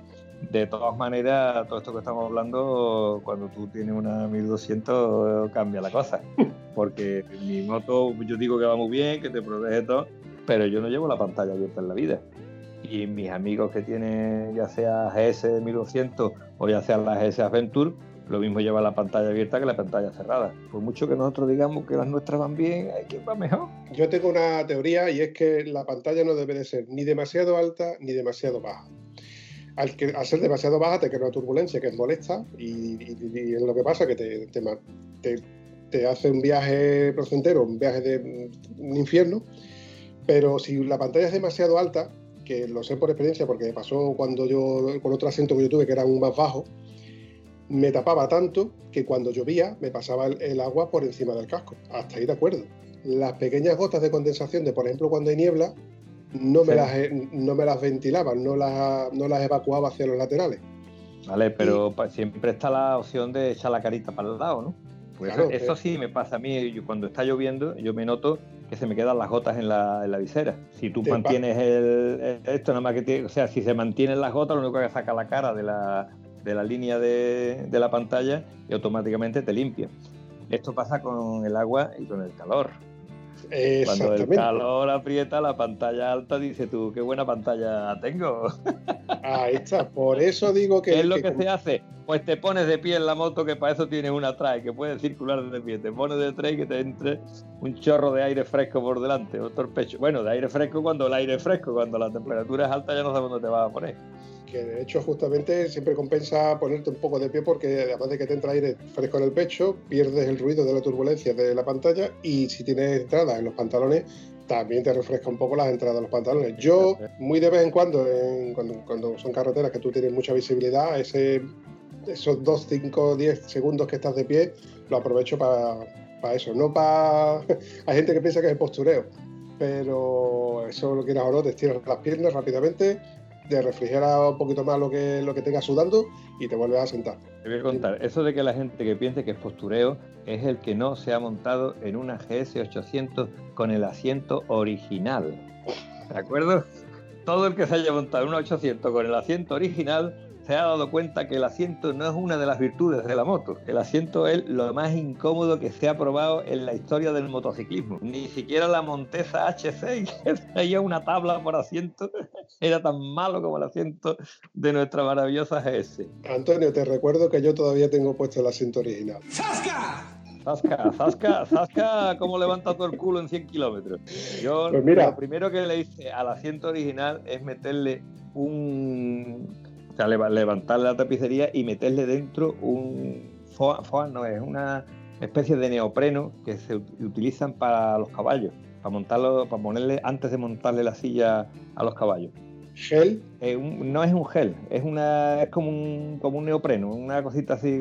Speaker 3: De todas maneras, todo esto que estamos hablando, cuando tú tienes una 1200 cambia la cosa. Porque mi moto, yo digo que va muy bien, que te protege todo, pero yo no llevo la pantalla abierta en la vida. Y mis amigos que tienen ya sea GS 1200 o ya sea la GS Adventure, lo mismo lleva la pantalla abierta que la pantalla cerrada. Por mucho que nosotros digamos que las nuestras van bien, hay que va mejor.
Speaker 2: Yo tengo una teoría y es que la pantalla no debe de ser ni demasiado alta ni demasiado baja al, ser demasiado baja te crea una turbulencia que es molesta y, es lo que pasa que te, te, hace un viaje placentero, un viaje de un infierno, pero si la pantalla es demasiado alta, que lo sé por experiencia porque me pasó cuando yo, con otro asiento que yo tuve que era un más bajo, me tapaba tanto que cuando llovía me pasaba el, agua por encima del casco. Hasta ahí de acuerdo. Las pequeñas gotas de condensación de, por ejemplo, cuando hay niebla, no me, las, no me las ventilaba, no las, no las evacuaba hacia los laterales.
Speaker 3: Vale, pero siempre está la opción de echar la carita para el lado, ¿no? Pues eso, sí me pasa a mí, cuando está lloviendo, yo me noto que se me quedan las gotas en la, en la visera. Si tú mantienes el, esto, nada más que tiene, o sea, si se mantienen las gotas, lo único que saca la cara de la, de la línea de, de la pantalla y automáticamente te limpia. Esto pasa con el agua y con el calor. Cuando el calor aprieta la pantalla alta, dice tú, qué buena pantalla tengo.
Speaker 2: Ahí está, por eso digo que...
Speaker 3: ¿Qué es lo que, se hace? Pues te pones de pie en la moto, que para eso tienes una trae, que puede circular desde pie. Te pones de trae y que te entre un chorro de aire fresco por delante, otro pecho. Bueno, de aire fresco cuando el aire es fresco, cuando la temperatura es alta ya no sabes dónde te vas a poner
Speaker 2: que de hecho justamente siempre compensa ponerte un poco de pie porque además de que te entra aire fresco en el pecho, pierdes el ruido de la turbulencia de la pantalla y si tienes entradas en los pantalones, también te refresca un poco las entradas de los pantalones. Yo, muy de vez en cuando, cuando, son carreteras que tú tienes mucha visibilidad, ese, esos 2, 5, 10 segundos que estás de pie, lo aprovecho para eso, no para... Hay gente que piensa que es postureo pero eso lo quieras o no, te estiras las piernas rápidamente, te refrigera un poquito más lo que, lo que tengas sudando y te vuelves a sentar.
Speaker 3: Te voy a contar, eso de que la gente que piense que es postureo es el que no se ha montado en una GS800 con el asiento original. ¿De acuerdo? Todo el que se haya montado en una 800 con el asiento original se ha dado cuenta que el asiento no es una de las virtudes de la moto. El asiento es lo más incómodo que se ha probado en la historia del motociclismo. Ni siquiera la Montesa H6, que traía una tabla por asiento, era tan malo como el asiento de nuestra maravillosa GS.
Speaker 2: Antonio, te recuerdo que yo todavía tengo puesto el asiento original.
Speaker 3: ¡Zasca! Zasca, Zasca, Zasca, ¿cómo levanta todo el culo en 100 kilómetros? Yo
Speaker 2: pues mira.
Speaker 3: lo primero que le hice al asiento original es meterle un levantar la tapicería y meterle dentro un foa, no, es una especie de neopreno que se utilizan para los caballos, para montarlo, para ponerle antes de montarle la silla a los caballos.
Speaker 2: ¿Gel?
Speaker 3: Eh, no es un gel, es una es como un, como un neopreno, una cosita así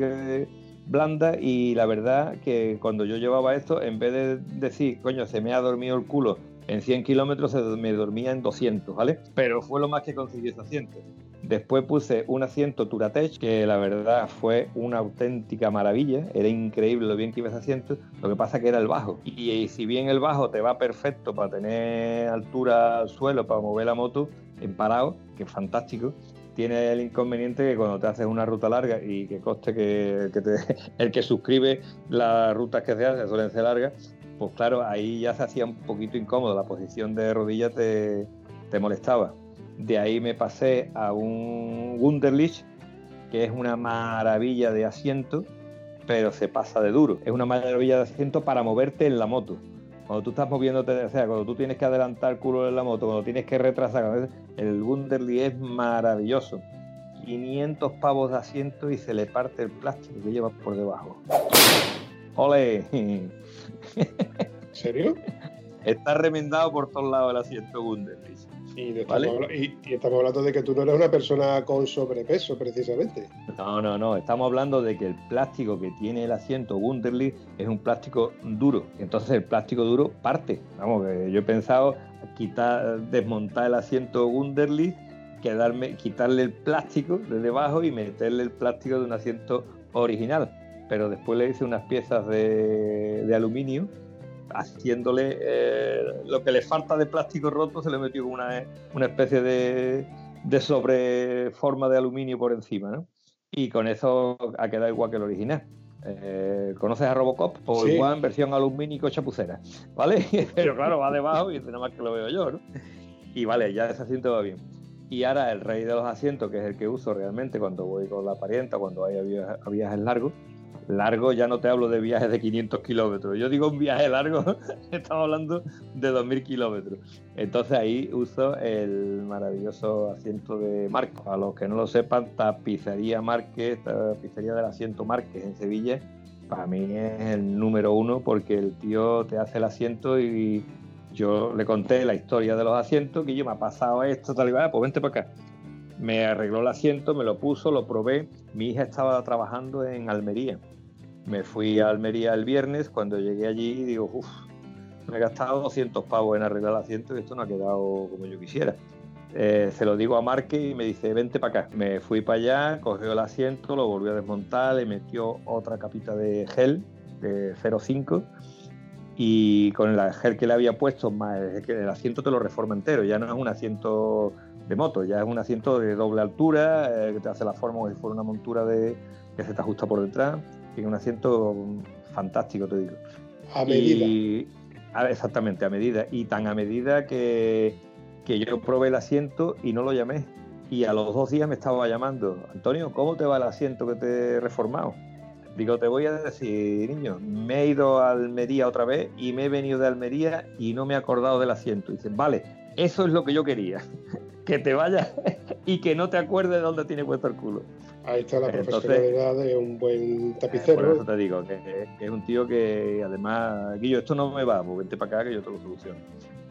Speaker 3: blanda y la verdad que cuando yo llevaba esto, en vez de decir, coño, se me ha dormido el culo en 100 kilómetros, me dormía en 200, ¿vale? Pero fue lo más que conseguí ese asiento. Después puse un asiento Turatech, que la verdad fue una auténtica maravilla. Era increíble lo bien que iba ese asiento. Lo que pasa que era el bajo. Y, si bien el bajo te va perfecto para tener altura al suelo, para mover la moto en parado, que es fantástico, tiene el inconveniente que cuando te haces una ruta larga y que coste que, el que suscribe las rutas que se hacen suelen ser largas, pues claro, ahí ya se hacía un poquito incómodo, la posición de rodilla te, te molestaba. De ahí me pasé a un Wunderlich, que es una maravilla de asiento, pero se pasa de duro. Es una maravilla de asiento para moverte en la moto. Cuando tú estás moviéndote, o sea, cuando tú tienes que adelantar culo en la moto, cuando tienes que retrasar, el Wunderlich es maravilloso. 500 pavos de asiento y se le parte el plástico que lleva por debajo. ¡Ole! ¿En
Speaker 2: serio?
Speaker 3: Está remendado por todos lados el asiento Wunderlich.
Speaker 2: Y, estamos hablando de que tú no eres una persona con sobrepeso, precisamente.
Speaker 3: No, no, no. Estamos hablando de que el plástico que tiene el asiento Wunderlich es un plástico duro. Entonces el plástico duro parte. Vamos, yo he pensado quitar, desmontar el asiento Wunderlich, quedarme, quitarle el plástico de debajo y meterle el plástico de un asiento original. Pero después le hice unas piezas de, de aluminio haciéndole eh, lo que le falta de plástico roto, se le metió una, una especie de, de sobreforma de aluminio por encima, ¿no? Y con eso ha quedado igual que el original. Eh, ¿Conoces a Robocop? Pues igual en versión alumínico chapucera, ¿vale? Pero claro, va debajo y dice nada más que lo veo yo, ¿no? Y vale, ya ese asiento va bien. Y ahora el rey de los asientos, que es el que uso realmente cuando voy con la parienta, cuando hay viajes largos, Largo, ya no te hablo de viajes de 500 kilómetros. Yo digo un viaje largo, estamos hablando de 2.000 kilómetros. Entonces ahí uso el maravilloso asiento de Marco. A los que no lo sepan, tapicería Márquez, tapicería del asiento Márquez en Sevilla, para mí es el número uno porque el tío te hace el asiento y yo le conté la historia de los asientos, que yo me ha pasado esto, tal y va, pues vente para acá. Me arregló el asiento, me lo puso, lo probé. Mi hija estaba trabajando en Almería me fui a Almería el viernes, cuando llegué allí digo, me he gastado 200 pavos en arreglar el asiento y esto no ha quedado como yo quisiera. Eh, se lo digo a Marque y me dice, vente para acá. Me fui para allá, cogió el asiento, lo volvió a desmontar, le metió otra capita de gel de 0,5 y con el gel que le había puesto, más el asiento te lo reforma entero, ya no es un asiento de moto, ya es un asiento de doble altura, eh, que te hace la forma como si fuera una montura de, que se te ajusta por detrás un asiento fantástico, te digo.
Speaker 2: A medida.
Speaker 3: exactamente, a medida. Y tan a medida que, que yo probé el asiento y no lo llamé. Y a los dos días me estaba llamando, Antonio, ¿cómo te va el asiento que te he reformado? Digo, te voy a decir, niño, me he ido a Almería otra vez y me he venido de Almería y no me he acordado del asiento. Y dice, vale, eso es lo que yo quería, que te vayas y que no te acuerdes de dónde tiene puesto el culo.
Speaker 2: Ahí está la profesionalidad de un buen tapicero. Por
Speaker 3: eso te digo, que, es un tío que además, Guillo, esto no me va, pues vente para acá que yo te lo soluciono.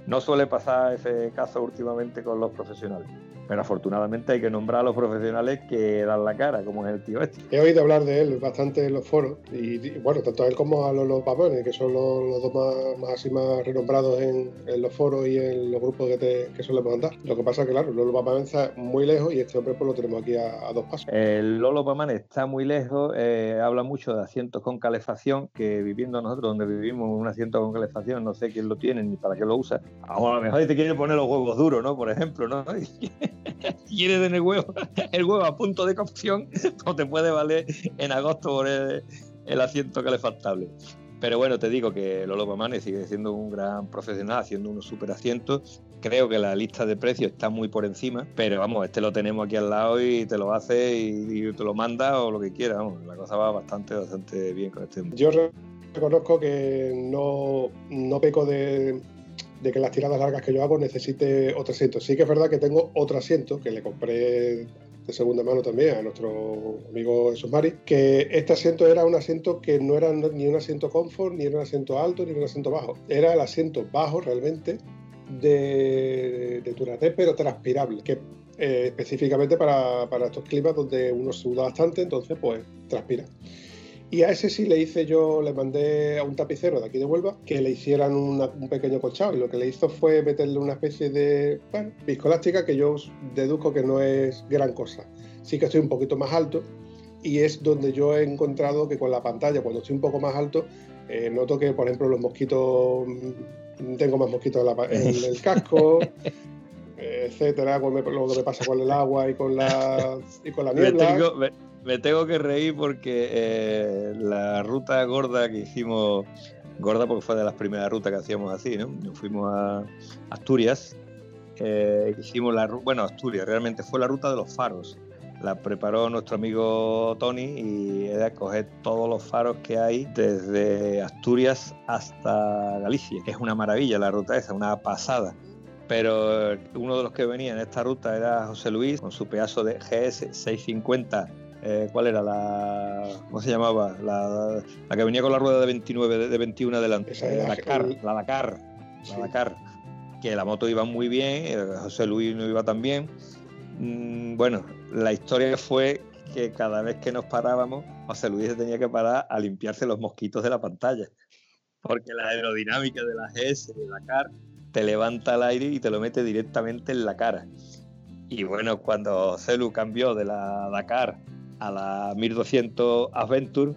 Speaker 3: No suele pasar ese caso últimamente con los profesionales. Pero afortunadamente hay que nombrar a los profesionales que dan la cara, como es el tío este.
Speaker 2: He oído hablar de él bastante en los foros, y, bueno, tanto a él como a los, los que son los, dos más, así más renombrados en, los foros y en los grupos que, te, que solemos andar. Lo que pasa es que, claro, Lolo Paman está muy lejos y este hombre pues lo tenemos aquí a, dos pasos.
Speaker 3: El Lolo Paman está muy lejos, eh, habla mucho de asientos con calefacción, que viviendo nosotros donde vivimos un asiento con calefacción, no sé quién lo tiene ni para qué lo usa. A lo mejor te quiere poner los huevos duros, ¿no? Por ejemplo, ¿no? quiere tener huevo, el huevo a punto de cocción, pues te puede valer en agosto por el, asiento calefactable. Pero bueno, te digo que Lolo Pamane sigue siendo un gran profesional, haciendo unos super asientos. Creo que la lista de precios está muy por encima, pero vamos, este lo tenemos aquí al lado y te lo hace y, te lo manda o lo que quiera. la cosa va bastante, bastante bien con este.
Speaker 2: Yo reconozco que no, no peco de, de que las tiradas largas que yo hago necesite otro asiento. Sí que es verdad que tengo otro asiento que le compré de segunda mano también a nuestro amigo Mari, que este asiento era un asiento que no era ni un asiento confort, ni era un asiento alto, ni un asiento bajo. Era el asiento bajo realmente de, de pero transpirable, que eh, específicamente para, para estos climas donde uno suda bastante, entonces pues transpira. Y a ese sí le hice yo, le mandé a un tapicero de aquí de Huelva que le hicieran un pequeño colchado. Y lo que le hizo fue meterle una especie de bueno, viscolástica que yo deduzco que no es gran cosa. Sí que estoy un poquito más alto y es donde yo he encontrado que con la pantalla, cuando estoy un poco más alto, eh, noto que, por ejemplo, los mosquitos, mm, tengo más mosquitos en, el casco. etcétera, lo que me pasa con el agua y con la, y con la niebla
Speaker 3: me tengo que reír porque eh, la ruta gorda que hicimos, gorda porque fue de las primeras rutas que hacíamos así, ¿no? Nos fuimos a Asturias, eh, hicimos la bueno, Asturias, realmente fue la ruta de los faros. La preparó nuestro amigo Tony y era coger todos los faros que hay desde Asturias hasta Galicia, es una maravilla la ruta esa, una pasada pero uno de los que venía en esta ruta era José Luis con su pedazo de GS 650 eh, ¿cuál era la. ¿Cómo se llamaba? La, que venía con la rueda de 29, de, 21 adelante. la Dakar, la Dakar. La Dakar. Que la moto iba muy bien, eh, José Luis no iba tan bien. Mm, bueno, la historia fue que cada vez que nos parábamos, José Luis se tenía que parar a limpiarse los mosquitos de la pantalla. Porque la aerodinámica de la GS de Dakar te levanta el aire y te lo mete directamente en la cara. Y bueno, cuando Celu cambió de la Dakar a la 1200 Adventure,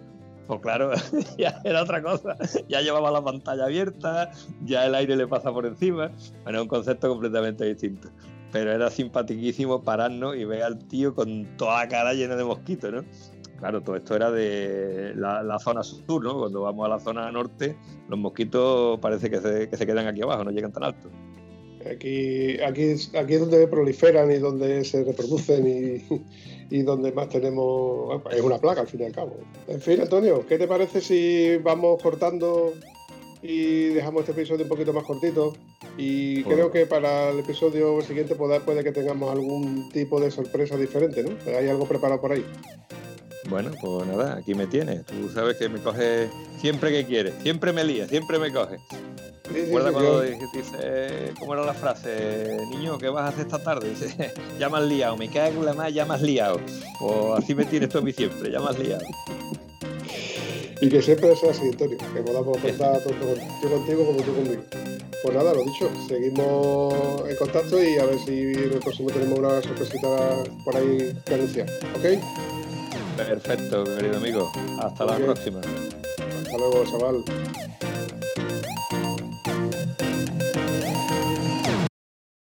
Speaker 3: pues claro, ya era otra cosa. Ya llevaba la pantalla abierta, ya el aire le pasa por encima. Bueno, un concepto completamente distinto. Pero era simpaticísimo pararnos y ver al tío con toda la cara llena de mosquitos, ¿no? Claro, todo esto era de la, zona sur, ¿no? Cuando vamos a la zona norte, los mosquitos parece que se, que se quedan aquí abajo, no llegan tan alto.
Speaker 2: Aquí, aquí, aquí es donde proliferan y donde se reproducen y, y, donde más tenemos. Es una plaga al fin y al cabo. En fin, Antonio, ¿qué te parece si vamos cortando y dejamos este episodio un poquito más cortito? Y creo que para el episodio siguiente puede, puede que tengamos algún tipo de sorpresa diferente, ¿no? ¿Hay algo preparado por ahí?
Speaker 3: Bueno, pues nada, aquí me tienes. Tú sabes que me coge siempre que quieres, siempre me lía, siempre me coge. ¿Recuerda cuando dice, cómo era la frase? Niño, ¿qué vas a hacer esta tarde? Dice, ya me has liado, me cago en la más, ya me has liado. Pues así me tienes tú a mí siempre, ya me has liado.
Speaker 2: Y que siempre sea así, Antonio, que podamos contar tanto yo contigo como tú conmigo. Pues nada, lo dicho, seguimos en contacto y a ver si en el próximo tenemos una sorpresita por ahí que anunciar, ¿ok?
Speaker 3: Perfecto, querido amigo. Hasta la próxima.
Speaker 2: Hasta luego, chaval.